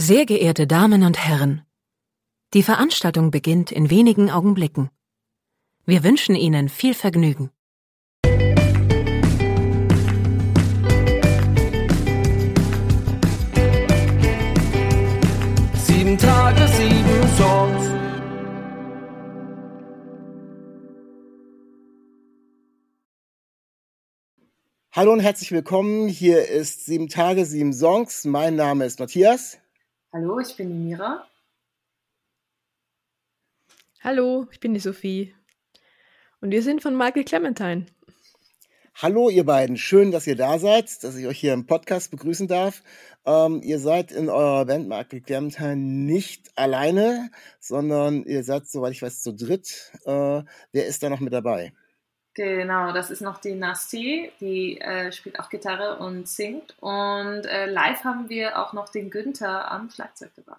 Sehr geehrte Damen und Herren, die Veranstaltung beginnt in wenigen Augenblicken. Wir wünschen Ihnen viel Vergnügen. Sieben Tage, sieben Songs. Hallo und herzlich willkommen. Hier ist Sieben Tage, sieben Songs. Mein Name ist Matthias. Hallo, ich bin die Mira. Hallo, ich bin die Sophie. Und wir sind von Michael Clementine. Hallo, ihr beiden. Schön, dass ihr da seid, dass ich euch hier im Podcast begrüßen darf. Ähm, ihr seid in eurer Band Michael Clementine nicht alleine, sondern ihr seid, soweit ich weiß, zu dritt. Äh, wer ist da noch mit dabei? Genau, das ist noch die Nasty, die äh, spielt auch Gitarre und singt. Und äh, live haben wir auch noch den Günther am Schlagzeug dabei.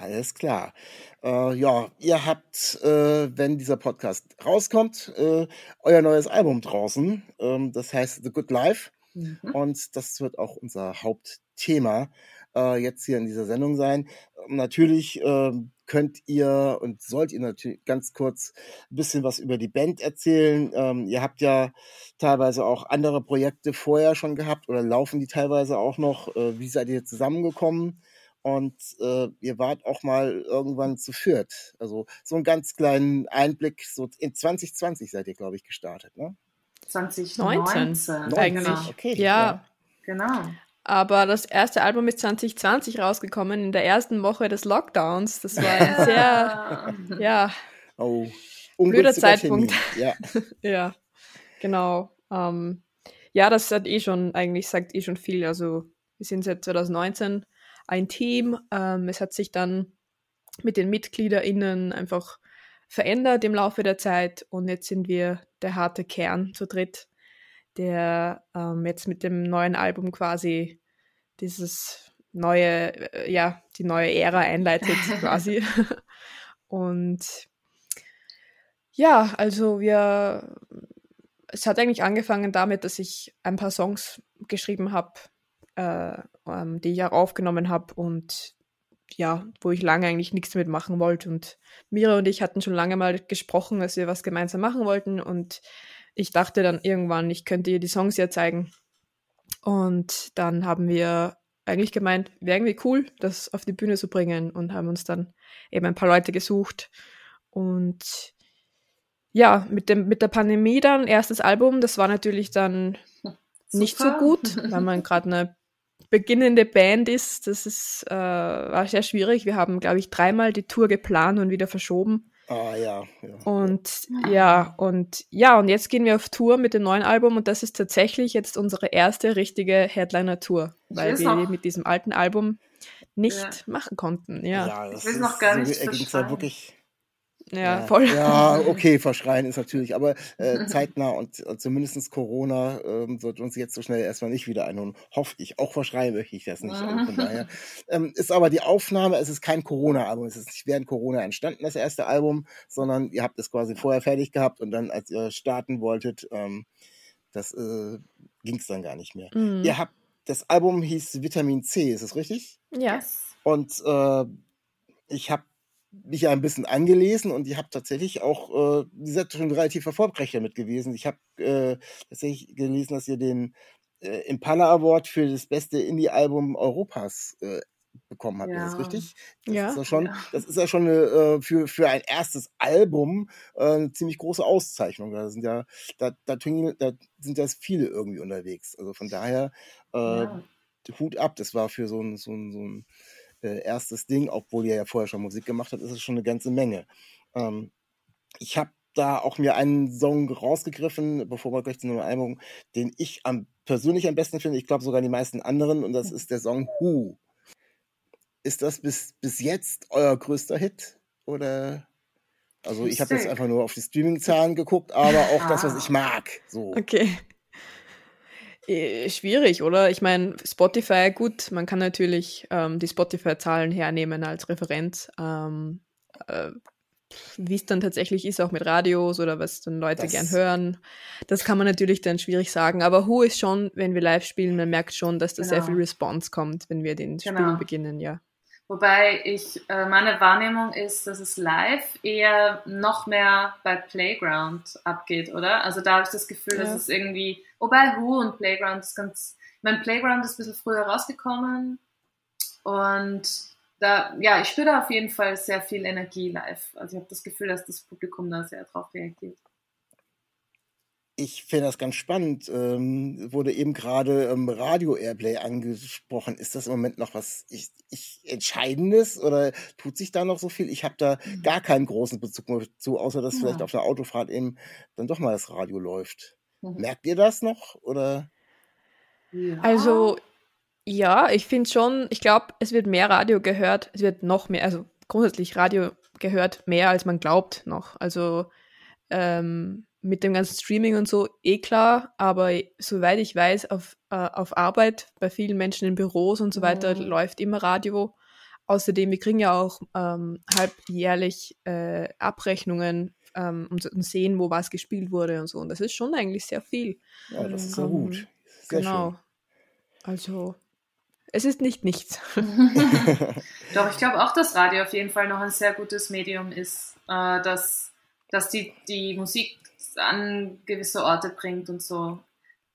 Alles klar. Äh, ja, ihr habt, äh, wenn dieser Podcast rauskommt, äh, euer neues Album draußen. Ähm, das heißt The Good Life. Mhm. Und das wird auch unser Hauptthema äh, jetzt hier in dieser Sendung sein. Natürlich ähm, könnt ihr und sollt ihr natürlich ganz kurz ein bisschen was über die Band erzählen. Ähm, ihr habt ja teilweise auch andere Projekte vorher schon gehabt oder laufen die teilweise auch noch. Äh, wie seid ihr zusammengekommen? Und äh, ihr wart auch mal irgendwann zu führt. Also so einen ganz kleinen Einblick. So in 2020 seid ihr, glaube ich, gestartet, ne? 2019 eigentlich. Genau. Okay, ja. ja. Genau. Aber das erste Album ist 2020 rausgekommen, in der ersten Woche des Lockdowns. Das war ein sehr, ja, Oh, blöder Zeitpunkt. Ja. Ja, genau. Ähm, ja, das hat eh schon, eigentlich sagt eh schon viel. Also wir sind seit 2019 ein Team. Ähm, es hat sich dann mit den MitgliederInnen einfach verändert im Laufe der Zeit und jetzt sind wir der harte Kern zu dritt, der ähm, jetzt mit dem neuen Album quasi dieses neue, äh, ja, die neue Ära einleitet quasi. und ja, also wir, es hat eigentlich angefangen damit, dass ich ein paar Songs geschrieben habe, äh, ähm, die ich auch aufgenommen habe und ja, wo ich lange eigentlich nichts damit machen wollte. Und Mira und ich hatten schon lange mal gesprochen, dass wir was gemeinsam machen wollten. Und ich dachte dann irgendwann, ich könnte ihr die Songs ja zeigen. Und dann haben wir eigentlich gemeint, wäre irgendwie cool, das auf die Bühne zu bringen und haben uns dann eben ein paar Leute gesucht. Und ja, mit, dem, mit der Pandemie dann, erstes Album, das war natürlich dann nicht so Super. gut, weil man gerade eine beginnende Band ist. Das ist, äh, war sehr schwierig. Wir haben, glaube ich, dreimal die Tour geplant und wieder verschoben. Ah ja. ja. Und ja, und ja, und jetzt gehen wir auf Tour mit dem neuen Album und das ist tatsächlich jetzt unsere erste richtige Headliner-Tour, weil wir noch- mit diesem alten Album nicht Ja. machen konnten. Ja, ja, das will noch gar nicht so, ging's verschreien. ja wirklich. Voll. Ja, okay, verschreien ist natürlich, aber äh, zeitnah und äh, zumindest Corona ähm, wird uns jetzt so schnell erstmal nicht wieder einholen. Hoffe ich. Auch verschreien möchte ich das nicht. Also von daher ähm, ist aber die Aufnahme, es ist kein Corona-Album, es ist nicht während Corona entstanden, das erste Album, sondern ihr habt es quasi vorher fertig gehabt und dann, als ihr starten wolltet, ähm, das äh, ging es dann gar nicht mehr. Mhm. Ihr habt, das Album hieß Vitamin C, ist das richtig? ja. Yes. Und äh, ich habe mich ja ein bisschen angelesen und ich habe tatsächlich auch, äh, ihr seid schon relativ erfolgreich damit gewesen. Ich habe äh, tatsächlich gelesen, dass ihr den äh, Impala Award für das beste Indie-Album Europas äh, bekommen habt. Ist das Ja. richtig? Das Ja. ist ja schon, Ja. das ist ja schon eine, äh, für, für ein erstes Album äh, eine ziemlich große Auszeichnung. Da sind ja, da, da, da sind ja viele irgendwie unterwegs. Also von daher äh, Ja. Hut ab, das war für so ein, so ein, so ein äh, erstes Ding, obwohl ihr ja vorher schon Musik gemacht habt, ist es schon eine ganze Menge. Ähm, ich habe da auch mir einen Song rausgegriffen, bevor wir gleich zu einem Album, den ich am persönlich am besten finde, ich glaube sogar die meisten anderen, und das ist der Song Who. Ist das bis, bis jetzt euer größter Hit? Oder? Also ich habe jetzt einfach nur auf die Streaming-Zahlen geguckt, aber auch das, was Ah. ich mag. So. Okay. Eh, Schwierig, oder? Ich meine, Spotify, gut, man kann natürlich ähm, die Spotify-Zahlen hernehmen als Referenz. Ähm, äh, wie es dann tatsächlich ist, auch mit Radios oder was dann Leute Das- gern hören, das kann man natürlich dann schwierig sagen. Aber Who ist schon, wenn wir live spielen, man merkt schon, dass da sehr Genau. viel Response kommt, wenn wir den Genau. Spielen beginnen, ja. Wobei ich, äh, meine Wahrnehmung ist, dass es live eher noch mehr bei Playground abgeht, oder? Also da habe ich das Gefühl, Ja. dass es irgendwie, wobei Who und Playground ist ganz, mein Playground ist ein bisschen früher rausgekommen und da, ja, ich spüre da auf jeden Fall sehr viel Energie live. Also ich habe das Gefühl, dass das Publikum da sehr drauf reagiert. Ich finde das ganz spannend. Ähm, wurde eben gerade ähm, Radio-Airplay angesprochen. Ist das im Moment noch was ich, ich, Entscheidendes oder tut sich da noch so viel? Ich habe da gar keinen großen Bezug mehr zu, außer dass Ja. vielleicht auf der Autofahrt eben dann doch mal das Radio läuft. Mhm. Merkt ihr das noch? Oder? Ja. Also, ja, ich finde schon, ich glaube, es wird mehr Radio gehört, es wird noch mehr, also grundsätzlich Radio gehört mehr, als man glaubt noch. Also ähm, mit dem ganzen Streaming und so, eh klar, aber soweit ich weiß, auf, äh, auf Arbeit, bei vielen Menschen in Büros und so weiter, Mhm. läuft immer Radio. Außerdem, wir kriegen ja auch ähm, halbjährlich äh, Abrechnungen ähm, und, und sehen, wo was gespielt wurde und so. Und das ist schon eigentlich sehr viel. Ja, das ist ja Ähm, gut. Sehr genau. Also, es ist nicht nichts. Doch, ich glaube auch, dass Radio auf jeden Fall noch ein sehr gutes Medium ist, äh, dass, dass die, die Musik an gewisse Orte bringt und so.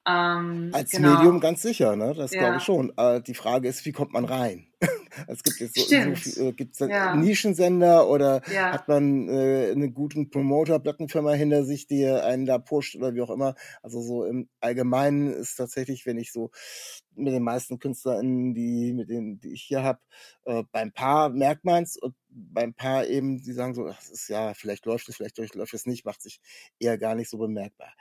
Ähm, Als genau. Medium ganz sicher, ne? Das Ja. glaube ich schon. Äh, die Frage ist, wie kommt man rein? es gibt jetzt so, so äh, gibt's Ja. Nischensender oder Ja. hat man äh, einen guten Promoter, Plattenfirma hinter sich, die einen da pusht oder wie auch immer. Also so im Allgemeinen ist tatsächlich, wenn ich so mit den meisten KünstlerInnen, die, mit denen, die ich hier habe, äh, beim Paar merkt man's und beim Paar eben, die sagen so, das ist ja, vielleicht läuft es, vielleicht läuft es nicht, macht sich eher gar nicht so bemerkbar.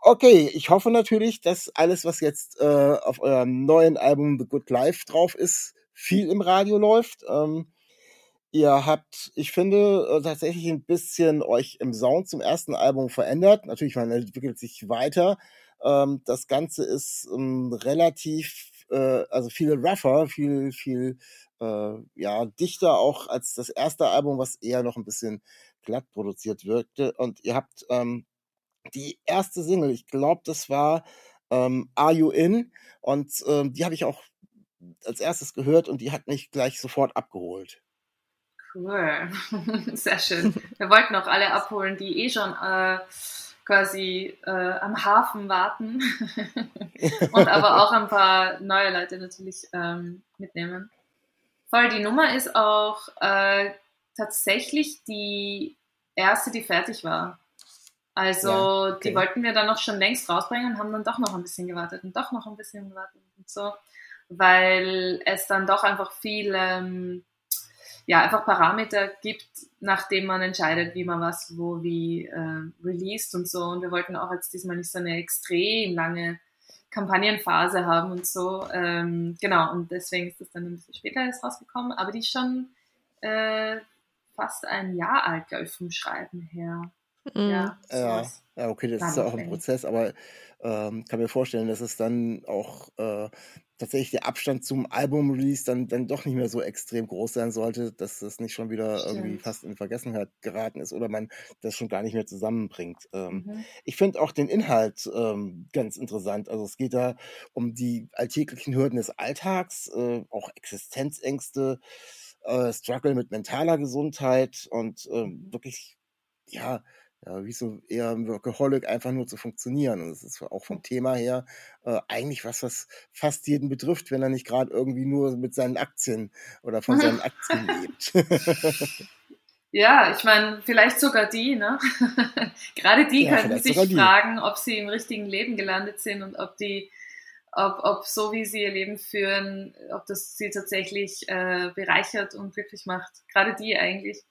Okay, ich hoffe natürlich, dass alles, was jetzt äh, auf eurem neuen Album The Good Life drauf ist, viel im Radio läuft. Ähm, ihr habt, ich finde, äh, tatsächlich ein bisschen euch im Sound zum ersten Album verändert. Natürlich, man entwickelt sich weiter. Ähm, das Ganze ist ähm, relativ, äh, also viel rougher, viel, viel äh, ja, dichter auch als das erste Album, was eher noch ein bisschen glatt produziert wirkte. Und ihr habt ähm, die erste Single, ich glaube, das war ähm, Are You In? Und ähm, die habe ich auch als erstes gehört und die hat mich gleich sofort abgeholt. Cool. Sehr schön. Wir wollten auch alle abholen, die eh schon äh, quasi äh, am Hafen warten. Und aber auch ein paar neue Leute natürlich ähm, mitnehmen. Voll, die Nummer ist auch äh, tatsächlich die erste, die fertig war. Also Ja, okay. die wollten wir dann noch schon längst rausbringen und haben dann doch noch ein bisschen gewartet und doch noch ein bisschen gewartet und so, weil es dann doch einfach viel, ähm, ja, einfach Parameter gibt, nachdem man entscheidet, wie man was wo wie äh, released und so. Und wir wollten auch jetzt diesmal nicht so eine extrem lange Kampagnenphase haben und so. Ähm, genau, und deswegen ist das dann ein bisschen später jetzt rausgekommen, aber die ist schon äh, fast ein Jahr alt, glaube ich, vom Schreiben her. Mhm. Ja, Ja, ja, okay, das ist ja auch ein. Prozess, aber ähm, kann mir vorstellen, dass es dann auch äh, tatsächlich der Abstand zum Album-Release dann, dann doch nicht mehr so extrem groß sein sollte, dass es nicht schon wieder irgendwie Stimmt. fast in Vergessenheit geraten ist oder man das schon gar nicht mehr zusammenbringt. Ähm, Mhm. Ich finde auch den Inhalt ähm, ganz interessant. Also es geht da um die alltäglichen Hürden des Alltags, äh, auch Existenzängste, äh, Struggle mit mentaler Gesundheit und Mhm. wirklich, ja, ja, wie so eher ein Workaholic einfach nur zu funktionieren. Und das ist auch vom Thema her äh, eigentlich was, was fast jeden betrifft, wenn er nicht gerade irgendwie nur mit seinen Aktien oder von seinen Aktien lebt. Ja, ich meine, vielleicht sogar die, ne? Gerade die Ja, könnten sich fragen, ob sie im richtigen Leben gelandet sind und ob die, ob, ob so wie sie ihr Leben führen, ob das sie tatsächlich äh, bereichert und glücklich macht. Gerade die eigentlich.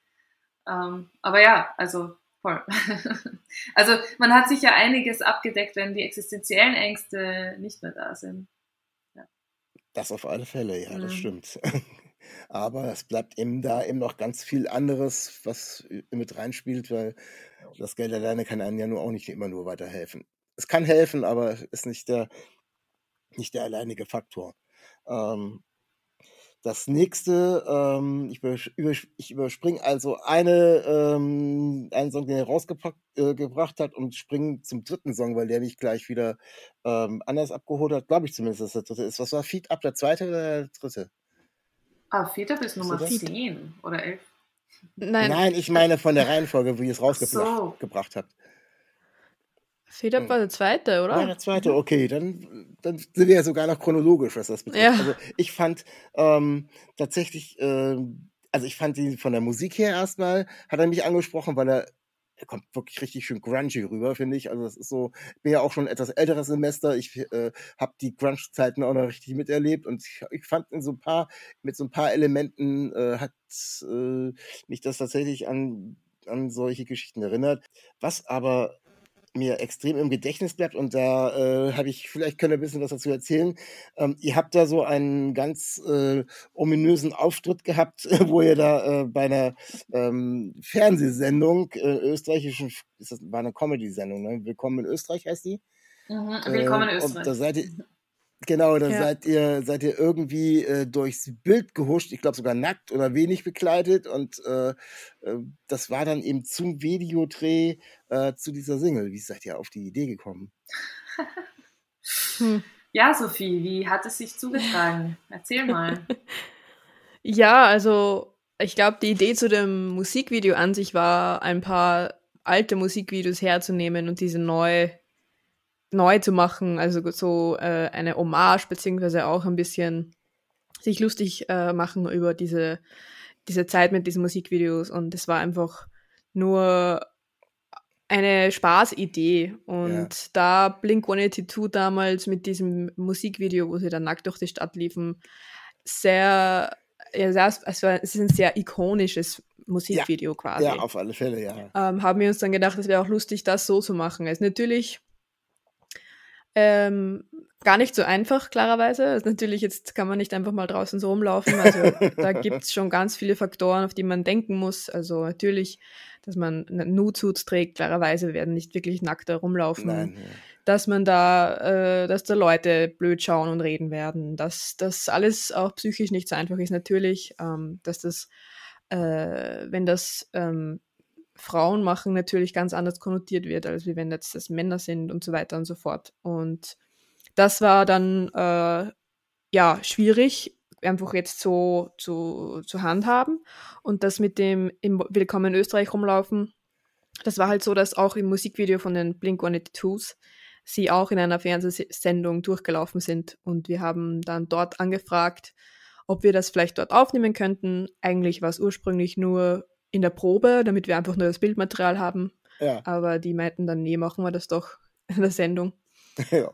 Ähm, aber ja, also voll. also man hat sich ja einiges abgedeckt, wenn die existenziellen Ängste nicht mehr da sind. Das auf alle Fälle, ja, das Mhm. stimmt. Aber es bleibt eben da eben noch ganz viel anderes, was mit reinspielt, weil das Geld alleine kann einem ja nur auch nicht immer nur weiterhelfen. Es kann helfen, aber ist nicht der, nicht der alleinige Faktor. Ähm, Das nächste, ähm, ich, übers ich überspringe also eine, ähm, einen Song, den er rausgebracht äh, hat und springe zum dritten Song, weil der mich gleich wieder ähm, anders abgeholt hat. Glaube ich zumindest, dass der dritte ist. Was war Feed Up, der zweite oder der dritte? Ah, Feed Up ist Nummer 10 oder 11. Nein. Nein, ich meine von der Reihenfolge, wie ihr es rausgebracht so. habt. Fedab war der zweite, oder? War der zweite, okay. Dann, dann sind wir ja sogar noch chronologisch, was das betrifft. Ja. Also ich fand ähm, tatsächlich, äh, also ich fand ihn von der Musik her erstmal, hat er mich angesprochen, weil er, er kommt wirklich richtig schön grungy rüber, finde ich. Also das ist so, ich bin ja auch schon ein etwas älteres Semester. Ich äh, habe die Grunge-Zeiten auch noch richtig miterlebt und ich, ich fand in so ein paar, mit so ein paar Elementen äh, hat äh, mich das tatsächlich an an solche Geschichten erinnert. Was aber mir extrem im Gedächtnis bleibt und da äh, habe ich, vielleicht könnt ihr ein bisschen was dazu erzählen. Ähm, ihr habt da so einen ganz äh, ominösen Auftritt gehabt, wo ihr da äh, bei einer ähm, Fernsehsendung, äh, österreichischen, ist das war eine Comedy-Sendung, ne? Willkommen in Österreich heißt die? Mhm, willkommen in Österreich. Und da seid ihr, Genau, da ja. seid ihr seid ihr irgendwie äh, durchs Bild gehuscht, ich glaube sogar nackt oder wenig bekleidet und äh, äh, das war dann eben zum Videodreh äh, zu dieser Single. Wie seid ihr auf die Idee gekommen? hm. Ja, Sophie, wie hat es sich zugetragen? Erzähl mal. ja, also ich glaube, die Idee zu dem Musikvideo an sich war, ein paar alte Musikvideos herzunehmen und diese neu neu zu machen, also so äh, eine Hommage, beziehungsweise auch ein bisschen sich lustig äh, machen über diese, diese Zeit mit diesen Musikvideos. Und es war einfach nur eine Spaßidee. Und ja. da Blink 182 damals mit diesem Musikvideo, wo sie dann nackt durch die Stadt liefen, sehr, ja, sehr, also es ist ein sehr ikonisches Musikvideo ja. quasi. Ja, auf alle Fälle, ja. Ähm, haben wir uns dann gedacht, es wäre auch lustig, das so zu machen. Es ist natürlich ähm, gar nicht so einfach, klarerweise. Also natürlich, jetzt kann man nicht einfach mal draußen so rumlaufen. Also da gibt es schon ganz viele Faktoren, auf die man denken muss. Also natürlich, dass man Nude-Suits trägt, klarerweise werden nicht wirklich nackt herumlaufen. Nein, ja. Dass man da, äh, dass da Leute blöd schauen und reden werden. Dass das alles auch psychisch nicht so einfach ist, natürlich. Ähm, dass das, äh, wenn das ähm, Frauen machen, natürlich ganz anders konnotiert wird, als wie wenn jetzt das Männer sind und so weiter und so fort. Und das war dann äh, ja schwierig, einfach jetzt so zu, zu handhaben. Und das mit dem im Willkommen in Österreich rumlaufen, das war halt so, dass auch im Musikvideo von den Blink 182s sie auch in einer Fernsehsendung durchgelaufen sind. Und wir haben dann dort angefragt, ob wir das vielleicht dort aufnehmen könnten. Eigentlich war es ursprünglich nur in der Probe, damit wir einfach nur das Bildmaterial haben. Ja. Aber die meinten dann, nee, machen wir das doch in der Sendung.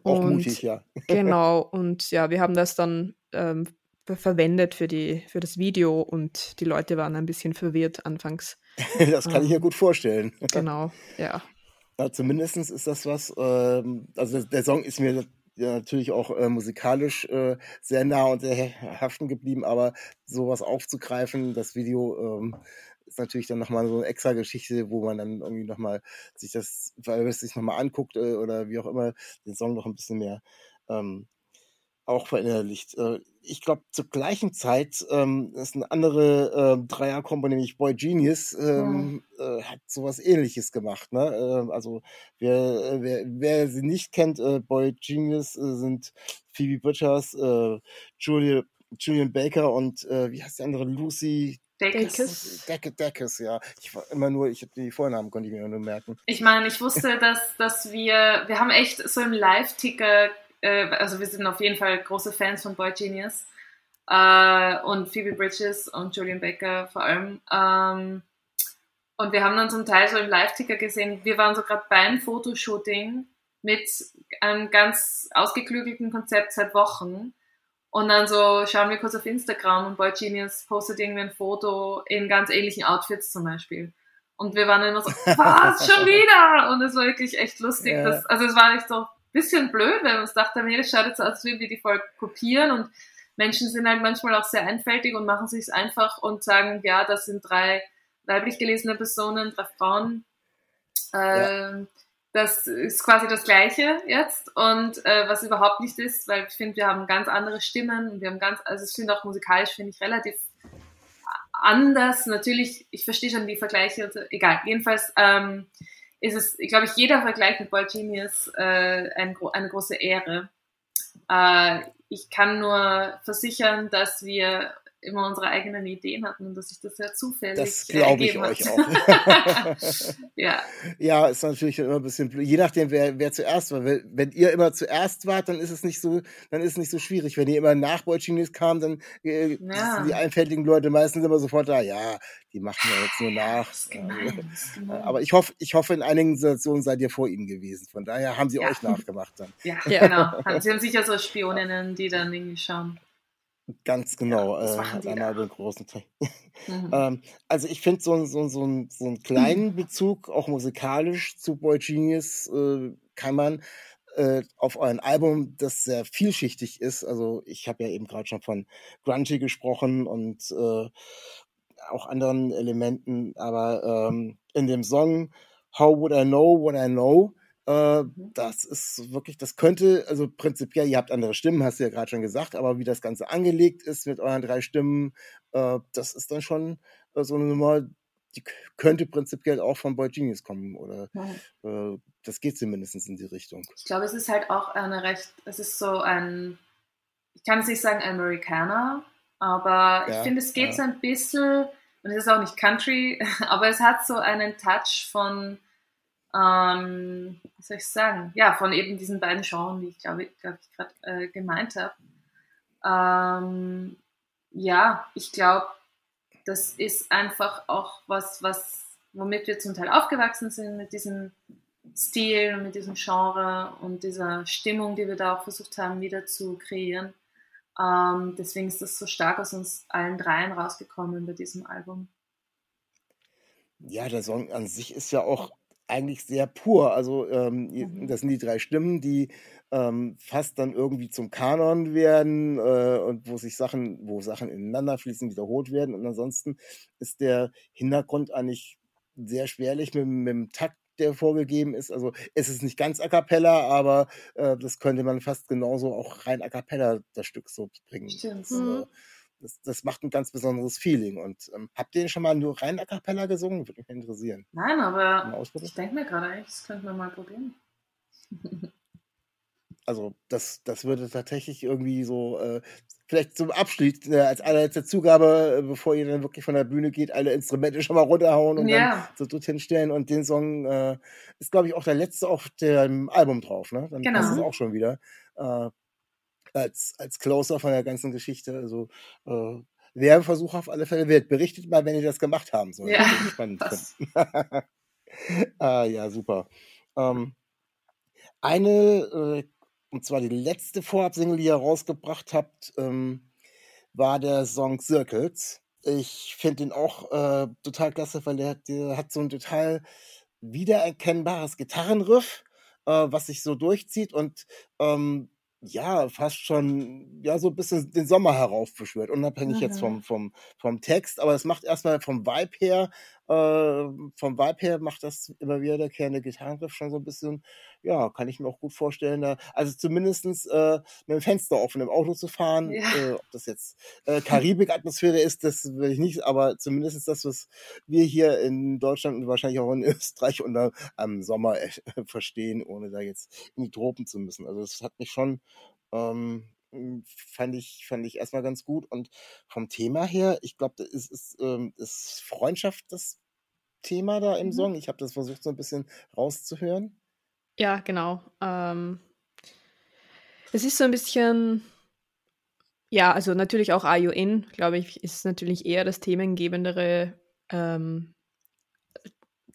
Auch und, mutig, ja. genau, und ja, wir haben das dann ähm, verwendet für, die, für das Video und die Leute waren ein bisschen verwirrt anfangs. das kann ähm, ich mir gut vorstellen. Genau, ja. ja Zumindest ist das was, ähm, also der Song ist mir ja, natürlich auch äh, musikalisch äh, sehr nah und sehr haften geblieben, aber sowas aufzugreifen, das Video ähm, ist natürlich dann nochmal so eine extra Geschichte, wo man dann irgendwie nochmal sich das, weil es sich nochmal anguckt äh, oder wie auch immer, den Song noch ein bisschen mehr ähm, auch verinnerlicht. Äh, ich glaube, zur gleichen Zeit ähm, ist eine andere äh, Dreierkombo, nämlich Boy Genius, ähm, ja. äh, hat sowas ähnliches gemacht. Ne? Äh, also wer, äh, wer, wer sie nicht kennt, äh, Boy Genius sind Phoebe Bridgers, Julia, Julian Baker und wie heißt die andere? Lucy Deckes. Decke, Deckes, ja. Ich war immer nur, ich die Vornamen konnte ich mir nur merken. Ich meine, ich wusste, dass, dass wir, wir haben echt so im Live-Ticker, äh, also wir sind auf jeden Fall große Fans von Boy Genius äh, und Phoebe Bridges und Julian Baker vor allem. Ähm, und wir haben dann zum Teil so im Live-Ticker gesehen, wir waren so gerade beim Fotoshooting mit einem ganz ausgeklügelten Konzept seit Wochen und dann so schauen wir kurz auf Instagram und Boy Genius postet irgendwie ein Foto in ganz ähnlichen Outfits zum Beispiel. Und wir waren immer so, was, schon wieder? Und es war wirklich echt lustig. Ja. Dass, also es war nicht so ein bisschen blöd, weil wir uns dachten, nee, das schaut jetzt aus, als würden wir die voll kopieren. Und Menschen sind halt manchmal auch sehr einfältig und machen sich einfach und sagen, ja, das sind drei weiblich gelesene Personen, drei Frauen. Ähm, das ist quasi das Gleiche jetzt und äh, was überhaupt nicht ist, weil ich finde, wir haben ganz andere Stimmen und wir haben ganz, also ich finde auch musikalisch finde ich relativ anders. Natürlich, ich verstehe schon die Vergleiche so, egal. Jedenfalls ähm, ist es, glaube ich, jeder Vergleich mit Boy Genius äh, ein, eine große Ehre. Äh, ich kann nur versichern, dass wir immer unsere eigenen Ideen hatten und dass sich das sehr zufällig Das glaube ich euch auch. ja. Ja, ist natürlich immer ein bisschen blöd. Je nachdem, wer, wer zuerst war. Wenn, wenn ihr immer zuerst wart, dann ist es nicht so, dann ist es nicht so schwierig. Wenn ihr immer nach Boy kam, dann äh, Ja. sind die einfältigen Leute meistens immer sofort da, ja, die machen ja jetzt nur nach. Gemein. Aber ich hoffe, ich hoffe, in einigen Situationen seid ihr vor ihnen gewesen. Von daher haben sie Ja. euch nachgemacht dann. Ja, Ja. genau. Sie haben sicher so Spioninnen, die dann irgendwie schauen. Ganz genau. das äh, da. den großen. Mhm. Ähm, also ich finde so, so, so, so einen kleinen Bezug, auch musikalisch zu Boy Genius, äh, kann man äh, auf euren Album, das sehr vielschichtig ist. Also ich habe ja eben gerade schon von Grungy gesprochen und äh, auch anderen Elementen, aber ähm, in dem Song How Would I Know What I Know, äh, das ist wirklich, das könnte, also prinzipiell, ihr habt andere Stimmen, hast du ja gerade schon gesagt, aber wie das Ganze angelegt ist mit euren drei Stimmen, äh, das ist dann schon äh, so eine Nummer, die könnte prinzipiell auch von Boy Genius kommen oder Mhm. äh, das geht zumindest in die Richtung. Ich glaube, es ist halt auch eine recht, es ist so ein, ich kann es nicht sagen Amerikaner, aber Ja, ich finde, es geht ja. so ein bisschen, und es ist auch nicht Country, aber es hat so einen Touch von, ähm, wie soll ich sagen, ja, von eben diesen beiden Genres, die ich glaube glaub ich gerade äh, gemeint habe. Ähm, ja, ich glaube, das ist einfach auch was, was, womit wir zum Teil aufgewachsen sind, mit diesem Stil und mit diesem Genre und dieser Stimmung, die wir da auch versucht haben, wieder zu kreieren. Ähm, deswegen ist das so stark aus uns allen dreien rausgekommen bei diesem Album. Ja, der Song an sich ist ja auch eigentlich sehr pur. Also ähm, Mhm. das sind die drei Stimmen, die ähm, fast dann irgendwie zum Kanon werden äh, und wo sich Sachen, wo Sachen ineinander fließen, wiederholt werden. Und ansonsten ist der Hintergrund eigentlich sehr schwerlich mit, mit dem Takt, der vorgegeben ist. Also es ist nicht ganz a cappella, aber äh, das könnte man fast genauso auch rein a cappella das Stück so bringen. Stimmt. Mhm. Das, das macht ein ganz besonderes Feeling. Und ähm, habt ihr den schon mal nur rein a cappella gesungen? Würde mich interessieren. Nein, aber ich denke mir gerade, eigentlich, das könnten wir mal probieren. Also das, das würde tatsächlich irgendwie so, äh, vielleicht zum Abschied, äh, als allerletzte Zugabe, äh, bevor ihr dann wirklich von der Bühne geht, alle Instrumente schon mal runterhauen und dann Ja, so dort hinstellen. Und den Song äh, ist, glaube ich, auch der letzte auf dem Album drauf. Ne? Dann passt es Genau. auch schon wieder. Äh, als, als Closer von der ganzen Geschichte. Also äh, Werbeversuch auf alle Fälle wert. Berichtet mal, wenn ihr das gemacht haben sollt. Ja, spannend ah, ja, super. Ähm, eine, äh, und zwar die letzte Vorab-Single, die ihr rausgebracht habt, ähm, war der Song Circles. Ich finde den auch äh, total klasse, weil der, hat- der hat so ein total wiedererkennbares Gitarrenriff, äh, was sich so durchzieht und ähm, ja, fast schon, ja, so ein bisschen den Sommer heraufbeschwört, unabhängig jetzt Mhm. vom, vom, vom Text, aber es macht erstmal vom Vibe her, äh, vom Vibe her macht das immer wiederkehrende Gitarrenriff schon so ein bisschen, ja, kann ich mir auch gut vorstellen, da, also zumindestens äh, mit dem Fenster offen im Auto zu fahren, Ja. äh, ob das jetzt äh, Karibik-Atmosphäre ist, das will ich nicht, aber zumindest ist das, was wir hier in Deutschland und wahrscheinlich auch in Österreich unter am Sommer äh, verstehen, ohne da jetzt in die Tropen zu müssen. Also das hat mich schon ähm, fand ich fand ich erstmal ganz gut und vom Thema her, ich glaube, ist, ist, ähm, ist Freundschaft das Thema da im Mhm. Song. Ich habe das versucht so ein bisschen rauszuhören. Ja, genau. Ähm, es ist so ein bisschen, ja, also natürlich auch ION, glaube ich, ist natürlich eher das themengebendere ähm,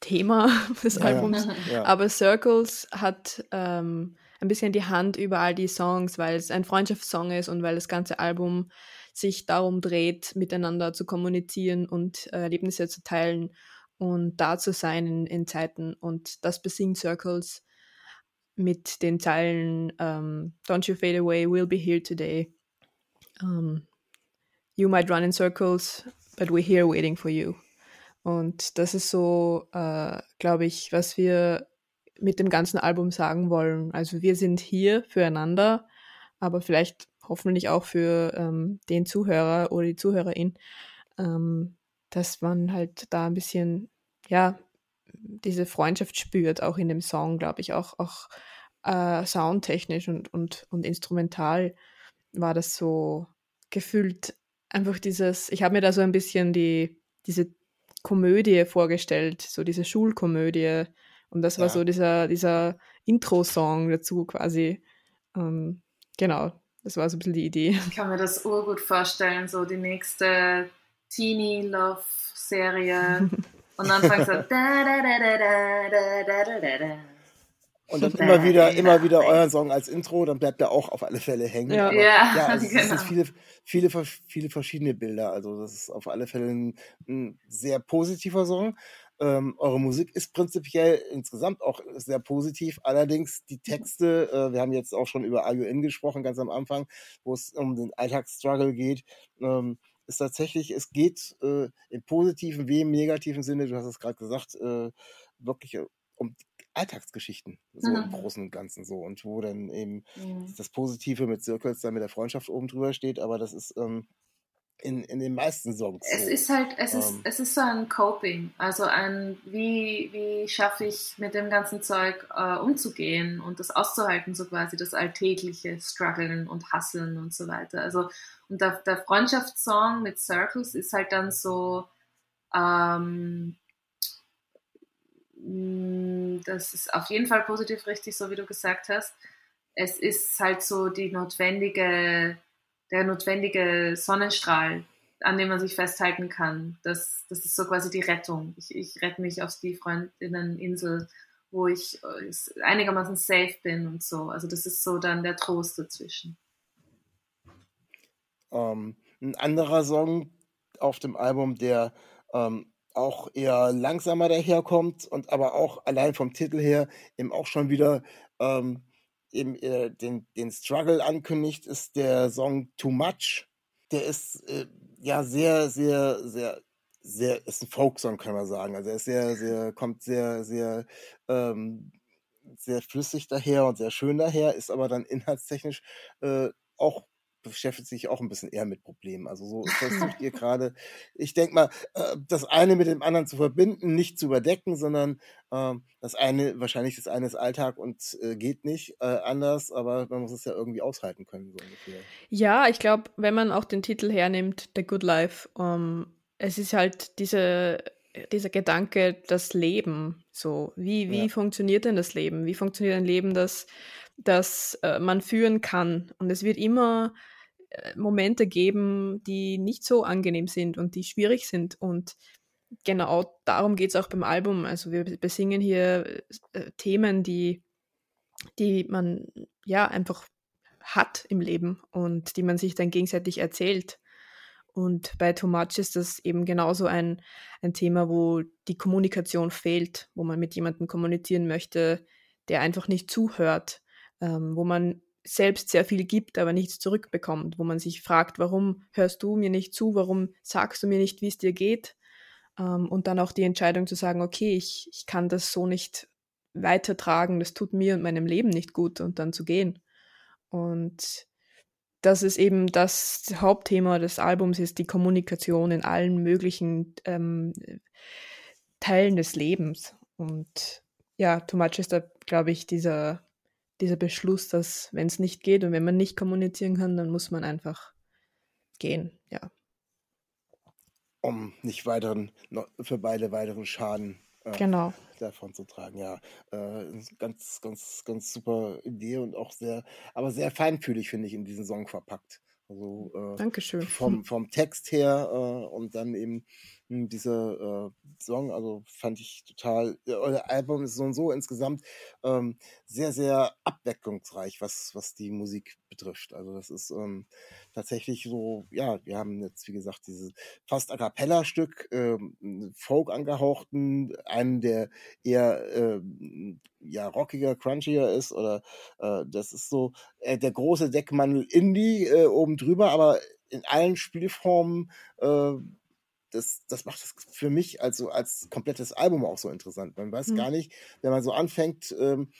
Thema des ja. Albums. Ja. Aber Circles hat ähm, ein bisschen die Hand über all die Songs, weil es ein Freundschaftssong ist und weil das ganze Album sich darum dreht, miteinander zu kommunizieren und äh, Erlebnisse zu teilen und da zu sein in, in Zeiten. Und das besingt Circles mit den Zeilen ähm, Don't you fade away, we'll be here today. Um, you might run in circles, but we're here waiting for you. Und das ist so, äh, glaube ich, was wir mit dem ganzen Album sagen wollen. Also wir sind hier füreinander, aber vielleicht hoffentlich auch für ähm, den Zuhörer oder die Zuhörerin, ähm, dass man halt da ein bisschen, ja, diese Freundschaft spürt, auch in dem Song, glaube ich, auch, auch äh, soundtechnisch und, und, und instrumental war das so gefühlt einfach dieses, ich habe mir da so ein bisschen die, diese Komödie vorgestellt, so diese Schulkomödie. Und das war ja. so dieser, dieser Intro-Song dazu quasi. Ähm, genau, das war so ein bisschen die Idee. Ich kann mir das urgut vorstellen, so die nächste Teenie-Love-Serie. Und dann fängt so da, da, da, da, da, da, da, da, da. Und dann immer wieder, immer wieder euren Song als Intro, dann bleibt er auch auf alle Fälle hängen. Ja, Aber, ja, ja also genau. es sind viele, viele, viele verschiedene Bilder. Also das ist auf alle Fälle ein, ein sehr positiver Song. Ähm, eure Musik ist prinzipiell insgesamt auch sehr positiv. Allerdings die Texte, äh, wir haben jetzt auch schon über IUN gesprochen, ganz am Anfang, wo es um den Alltagsstruggle geht. Ähm, ist tatsächlich, es geht äh, im positiven wie im negativen Sinne, du hast es gerade gesagt, äh, wirklich um Alltagsgeschichten, so mhm. im Großen und Ganzen so. Und wo dann eben mhm. das Positive mit Circles dann mit der Freundschaft oben drüber steht, aber das ist ähm, in, in den meisten Songs. Es so. ist halt, es ist, Ähm. es ist so ein Coping, also ein, wie, wie schaffe ich mit dem ganzen Zeug äh, umzugehen und das auszuhalten, so quasi das alltägliche Struggeln und Hasseln und so weiter. Also, und der, der Freundschaftssong mit Circles ist halt dann so, ähm, mh, das ist auf jeden Fall positiv richtig, so wie du gesagt hast. Es ist halt so die notwendige, der notwendige Sonnenstrahl, an dem man sich festhalten kann. Das, das ist so quasi die Rettung. Ich, ich rette mich auf die Freundinneninsel, wo ich äh, einigermaßen safe bin und so. Also das ist so dann der Trost dazwischen. Ähm, ein anderer Song auf dem Album, der ähm, auch eher langsamer daherkommt und aber auch allein vom Titel her eben auch schon wieder ähm, eben äh, den, den Struggle ankündigt, ist der Song Too Much. Der ist äh, ja sehr, sehr, sehr, sehr, ist ein Folksong, kann man sagen. Also er ist sehr, sehr, kommt sehr, sehr, ähm, sehr flüssig daher und sehr schön daher, ist aber dann inhaltstechnisch äh, auch beschäftigt sich auch ein bisschen eher mit Problemen. Also so versucht ihr gerade, ich denke mal, äh, das eine mit dem anderen zu verbinden, nicht zu überdecken, sondern äh, das eine, wahrscheinlich das eine ist Alltag und äh, geht nicht äh, anders, aber man muss es ja irgendwie aushalten können, so ungefähr. Ja, ich glaube, wenn man auch den Titel hernimmt, The Good Life, um, es ist halt diese, dieser Gedanke, das Leben, so, wie, wie Ja. funktioniert denn das Leben? Wie funktioniert ein Leben, das, das äh, man führen kann? Und es wird immer äh, Momente geben, die nicht so angenehm sind und die schwierig sind. Und genau darum geht es auch beim Album. Also wir besingen hier äh, Themen, die, die man ja einfach hat im Leben und die man sich dann gegenseitig erzählt. Und bei Too Much ist das eben genauso ein, ein Thema, wo die Kommunikation fehlt, wo man mit jemandem kommunizieren möchte, der einfach nicht zuhört, ähm, wo man selbst sehr viel gibt, aber nichts zurückbekommt, wo man sich fragt, warum hörst du mir nicht zu, warum sagst du mir nicht, wie es dir geht? Ähm, und dann auch die Entscheidung zu sagen, okay, ich, ich kann das so nicht weitertragen, das tut mir und meinem Leben nicht gut und dann zu gehen. Und das ist eben das Hauptthema des Albums, ist die Kommunikation in allen möglichen ähm, Teilen des Lebens. Und ja, Too Much ist da, glaube ich, dieser, dieser Beschluss, dass wenn es nicht geht und wenn man nicht kommunizieren kann, dann muss man einfach gehen, ja. Um nicht weiteren, für beide weiteren Schaden äh, Genau. davon zu tragen. Ja, äh, ganz, ganz, ganz super Idee und auch sehr, aber sehr feinfühlig, finde ich, in diesen Song verpackt. Also äh, Dankeschön. vom, vom Text her äh, und dann eben mh, dieser äh, Song, also fand ich total, äh, euer Album ist so und so insgesamt ähm, sehr, sehr abwechslungsreich, was, was die Musik betrifft. Also das ist ähm, tatsächlich so, ja, wir haben jetzt, wie gesagt, dieses fast A Cappella-Stück, ähm, Folk angehauchten, einen, der eher ähm, ja, rockiger, crunchier ist oder äh, das ist so äh, der große Deckmantel Indie äh, oben drüber, aber in allen Spielformen äh, das, das macht es für mich also als komplettes Album auch so interessant. Man weiß Mhm. gar nicht, wenn man so anfängt, ähm,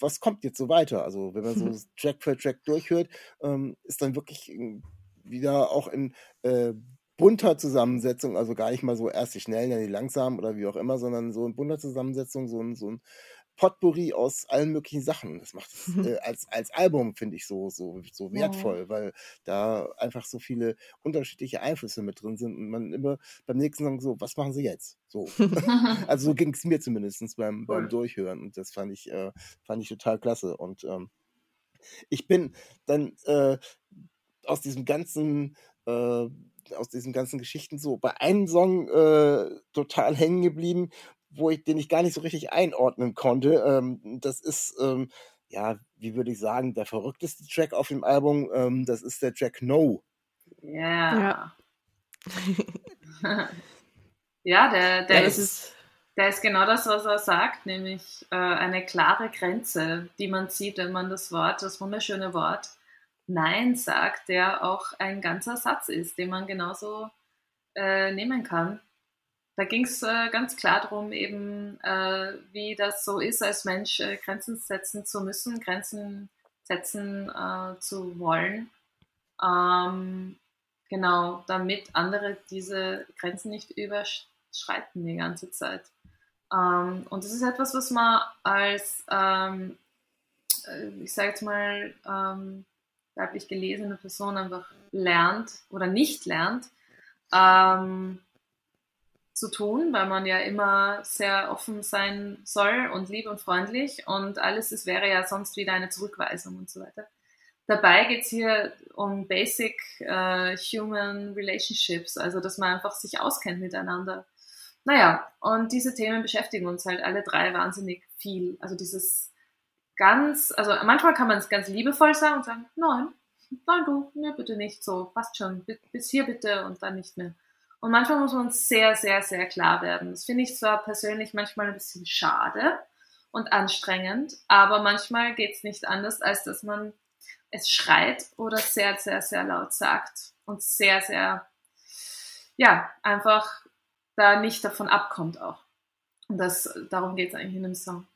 was kommt jetzt so weiter? Also wenn man so Track für Track durchhört, ähm, ist dann wirklich äh, wieder auch in äh, bunter Zusammensetzung, also gar nicht mal so erst die schnellen, dann die langsamen oder wie auch immer, sondern so in bunter Zusammensetzung, so ein, so ein Potpourri aus allen möglichen Sachen. Das macht es äh, als, als Album, finde ich, so, so, so wertvoll, weil da einfach so viele unterschiedliche Einflüsse mit drin sind und man immer beim nächsten Song so, was machen sie jetzt? So. also so ging es mir zumindest beim, beim. Durchhören und das fand ich, äh, fand ich total klasse. Und ähm, ich bin dann äh, aus diesem ganzen äh, aus diesen ganzen Geschichten so bei einem Song äh, total hängen geblieben, wo ich den ich gar nicht so richtig einordnen konnte. Ähm, das ist ähm, ja, wie würde ich sagen, der verrückteste Track auf dem Album. Ähm, das ist der Track No. Ja. Ja, der, der ja, das ist, ist, der ist genau das, was er sagt, nämlich äh, eine klare Grenze, die man sieht, wenn man das Wort, das wunderschöne Wort Nein sagt, der auch ein ganzer Satz ist, den man genauso äh, nehmen kann. Da ging es äh, ganz klar darum, eben, äh, wie das so ist, als Mensch äh, Grenzen setzen zu müssen, Grenzen setzen äh, zu wollen. Ähm, genau, damit andere diese Grenzen nicht überschreiten die ganze Zeit. Ähm, und das ist etwas, was man als, ähm, äh, ich sage jetzt mal, ähm, weiblich gelesene Person einfach lernt oder nicht lernt ähm, zu tun, weil man ja immer sehr offen sein soll und lieb und freundlich und alles, es wäre ja sonst wieder eine Zurückweisung und so weiter. Dabei geht es hier um Basic äh, Human Relationships, also dass man einfach sich auskennt miteinander. Naja, und diese Themen beschäftigen uns halt alle drei wahnsinnig viel. Also dieses ganz, also manchmal kann man es ganz liebevoll sagen und sagen, nein, nein du, nee, bitte nicht so, passt schon, bi- bis hier bitte und dann nicht mehr. Und manchmal muss man sehr, sehr, sehr klar werden. Das finde ich zwar persönlich manchmal ein bisschen schade und anstrengend, aber manchmal geht es nicht anders, als dass man es schreit oder sehr, sehr, sehr laut sagt und sehr, sehr, ja, einfach da nicht davon abkommt auch. Und das, darum geht es eigentlich in dem Song.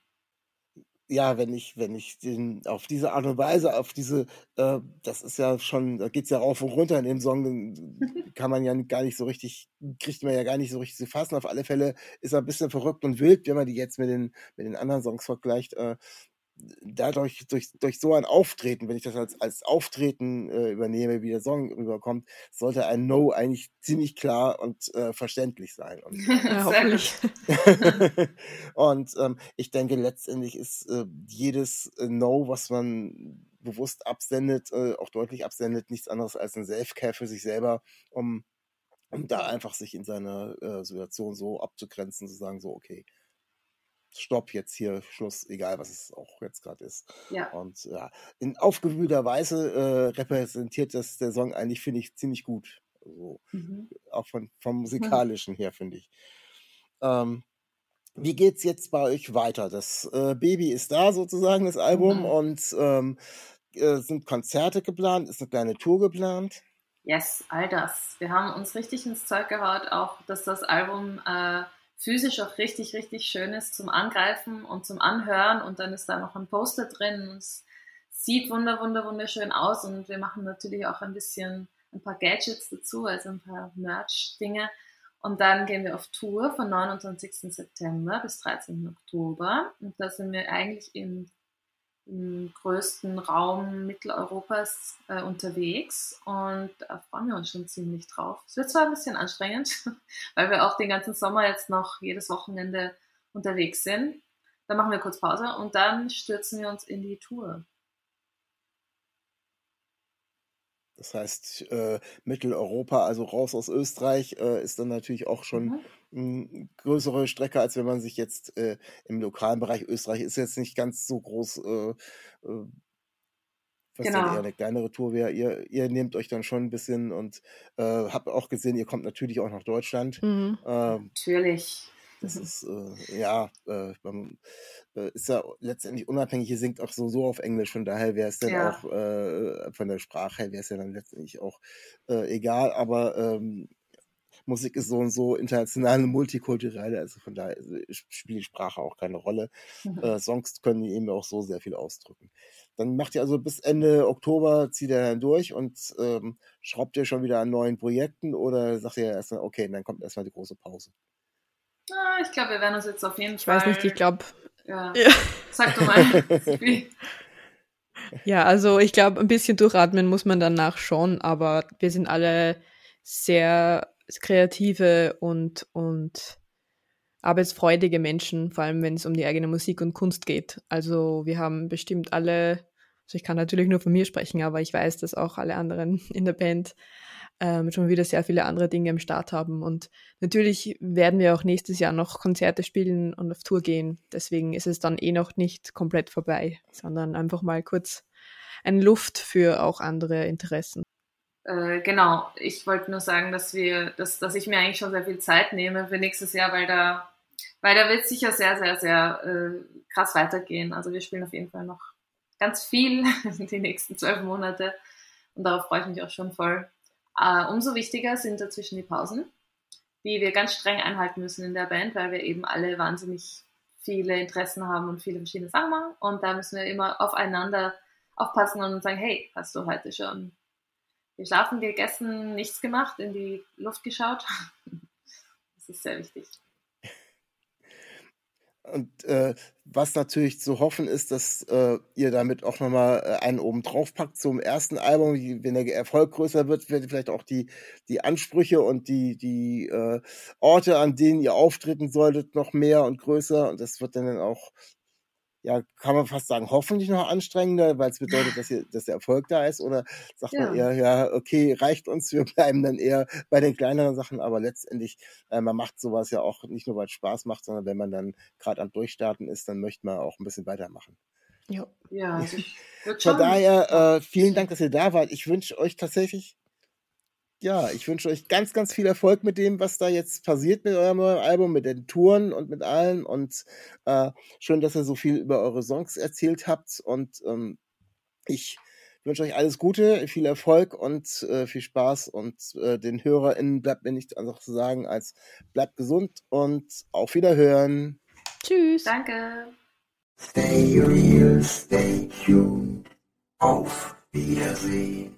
Ja, wenn ich, wenn ich den auf diese Art und Weise, auf diese, äh, das ist ja schon, da geht's ja rauf und runter in dem Song, kann man ja gar nicht so richtig, kriegt man ja gar nicht so richtig zu fassen. Auf alle Fälle ist er ein bisschen verrückt und wild, wenn man die jetzt mit den, mit den anderen Songs vergleicht. Äh, dadurch, durch, durch so ein Auftreten, wenn ich das als, als Auftreten äh, übernehme, wie der Song rüberkommt, sollte ein No eigentlich ziemlich klar und äh, verständlich sein. Und, Sehr hoffentlich. und ähm, ich denke, letztendlich ist äh, jedes äh, No, was man bewusst absendet, äh, auch deutlich absendet, nichts anderes als ein Self-Care für sich selber, um, um da einfach sich in seiner äh, Situation so abzugrenzen, zu sagen, so, okay, Stopp, jetzt hier Schluss, egal was es auch jetzt gerade ist. Ja. Und ja, in aufgewühlter Weise äh, repräsentiert das der Song eigentlich, finde ich, ziemlich gut. Also, Mhm. auch von, vom musikalischen her, finde ich. Ähm, wie geht's jetzt bei euch weiter? Das äh, Baby ist da sozusagen, das Album, Mhm. und ähm, äh, sind Konzerte geplant? Ist eine kleine Tour geplant? Yes, all das. Wir haben uns richtig ins Zeug gehaut, auch dass das Album äh, physisch auch richtig, richtig schön ist zum Angreifen und zum Anhören. Und dann ist da noch ein Poster drin. Und es sieht wunder, wunder, wunderschön aus. Und wir machen natürlich auch ein bisschen ein paar Gadgets dazu, also ein paar Merch-Dinge. Und dann gehen wir auf Tour von 29. September bis 13. Oktober. Und da sind wir eigentlich im im größten Raum Mitteleuropas äh, unterwegs und da freuen wir uns schon ziemlich drauf. Es wird zwar ein bisschen anstrengend, weil wir auch den ganzen Sommer jetzt noch jedes Wochenende unterwegs sind. Dann machen wir kurz Pause und dann stürzen wir uns in die Tour. Das heißt, äh, Mitteleuropa, also raus aus Österreich, äh, ist dann natürlich auch schon Mhm. eine größere Strecke, als wenn man sich jetzt äh, im lokalen Bereich, Österreich ist jetzt nicht ganz so groß, äh, äh, was dann Genau. eher eine kleinere Tour wäre. Ihr, ihr nehmt euch dann schon ein bisschen und äh, habt auch gesehen, ihr kommt natürlich auch nach Deutschland. Mhm. Ähm, Natürlich. Das ist, äh, ja, äh, man, äh, ist ja letztendlich unabhängig, ihr singt auch so, so auf Englisch, von daher wäre es dann Ja. auch, äh, von der Sprache her wäre es ja dann letztendlich auch äh, egal, aber ähm, Musik ist so und so international und multikulturell, also von daher also, spielt die Sprache auch keine Rolle. Mhm. Äh, Songs können eben auch so sehr viel ausdrücken. Dann macht ihr also bis Ende Oktober, zieht ihr dann durch und ähm, schraubt ihr schon wieder an neuen Projekten oder sagt ihr erstmal, okay, dann kommt erstmal die große Pause? Ah, ich glaube, wir werden uns jetzt auf jeden ich Fall. Ich weiß nicht, ich glaube. Ja. ja. Sag du mal. ja, also ich glaube, ein bisschen durchatmen muss man danach schon, aber wir sind alle sehr kreative und, und arbeitsfreudige Menschen, vor allem wenn es um die eigene Musik und Kunst geht. Also wir haben bestimmt alle, also ich kann natürlich nur von mir sprechen, aber ich weiß, dass auch alle anderen in der Band ähm, schon wieder sehr viele andere Dinge im Start haben. Und natürlich werden wir auch nächstes Jahr noch Konzerte spielen und auf Tour gehen. Deswegen ist es dann eh noch nicht komplett vorbei, sondern einfach mal kurz ein Luft für auch andere Interessen. Äh, genau, ich wollte nur sagen, dass wir, dass, dass ich mir eigentlich schon sehr viel Zeit nehme für nächstes Jahr, weil da, weil da wird sicher sehr, sehr, sehr äh, krass weitergehen. Also wir spielen auf jeden Fall noch ganz viel die nächsten zwölf Monate und darauf freue ich mich auch schon voll. Äh, umso wichtiger sind dazwischen die Pausen, die wir ganz streng einhalten müssen in der Band, weil wir eben alle wahnsinnig viele Interessen haben und viele verschiedene Sachen machen. Und da müssen wir immer aufeinander aufpassen und sagen, hey, hast du heute schon geschlafen, gegessen, nichts gemacht, in die Luft geschaut? Das ist sehr wichtig. Und äh, was natürlich zu hoffen ist, dass äh, ihr damit auch nochmal äh, einen oben drauf packt zum ersten Album. Wenn der Erfolg größer wird, werden vielleicht auch die, die Ansprüche und die, die äh, Orte, an denen ihr auftreten solltet, noch mehr und größer. Und das wird dann auch ja, kann man fast sagen, hoffentlich noch anstrengender, weil es bedeutet, dass, hier, dass der Erfolg da ist? Oder sagt ja. man eher, ja, okay, reicht uns, wir bleiben dann eher bei den kleineren Sachen, aber letztendlich, äh, man macht sowas ja auch nicht nur, weil es Spaß macht, sondern wenn man dann gerade am Durchstarten ist, dann möchte man auch ein bisschen weitermachen. Ja, ja also Von daher, äh, vielen Dank, dass ihr da wart. Ich wünsche euch tatsächlich ja, ich wünsche euch ganz, ganz viel Erfolg mit dem, was da jetzt passiert mit eurem neuen Album, mit den Touren und mit allen. Und äh, schön, dass ihr so viel über eure Songs erzählt habt. Und ähm, ich wünsche euch alles Gute, viel Erfolg und äh, viel Spaß. Und äh, den HörerInnen bleibt mir nichts anderes zu sagen als bleibt gesund und auf Wiederhören. Tschüss. Danke. Stay real, stay tuned. Auf Wiedersehen.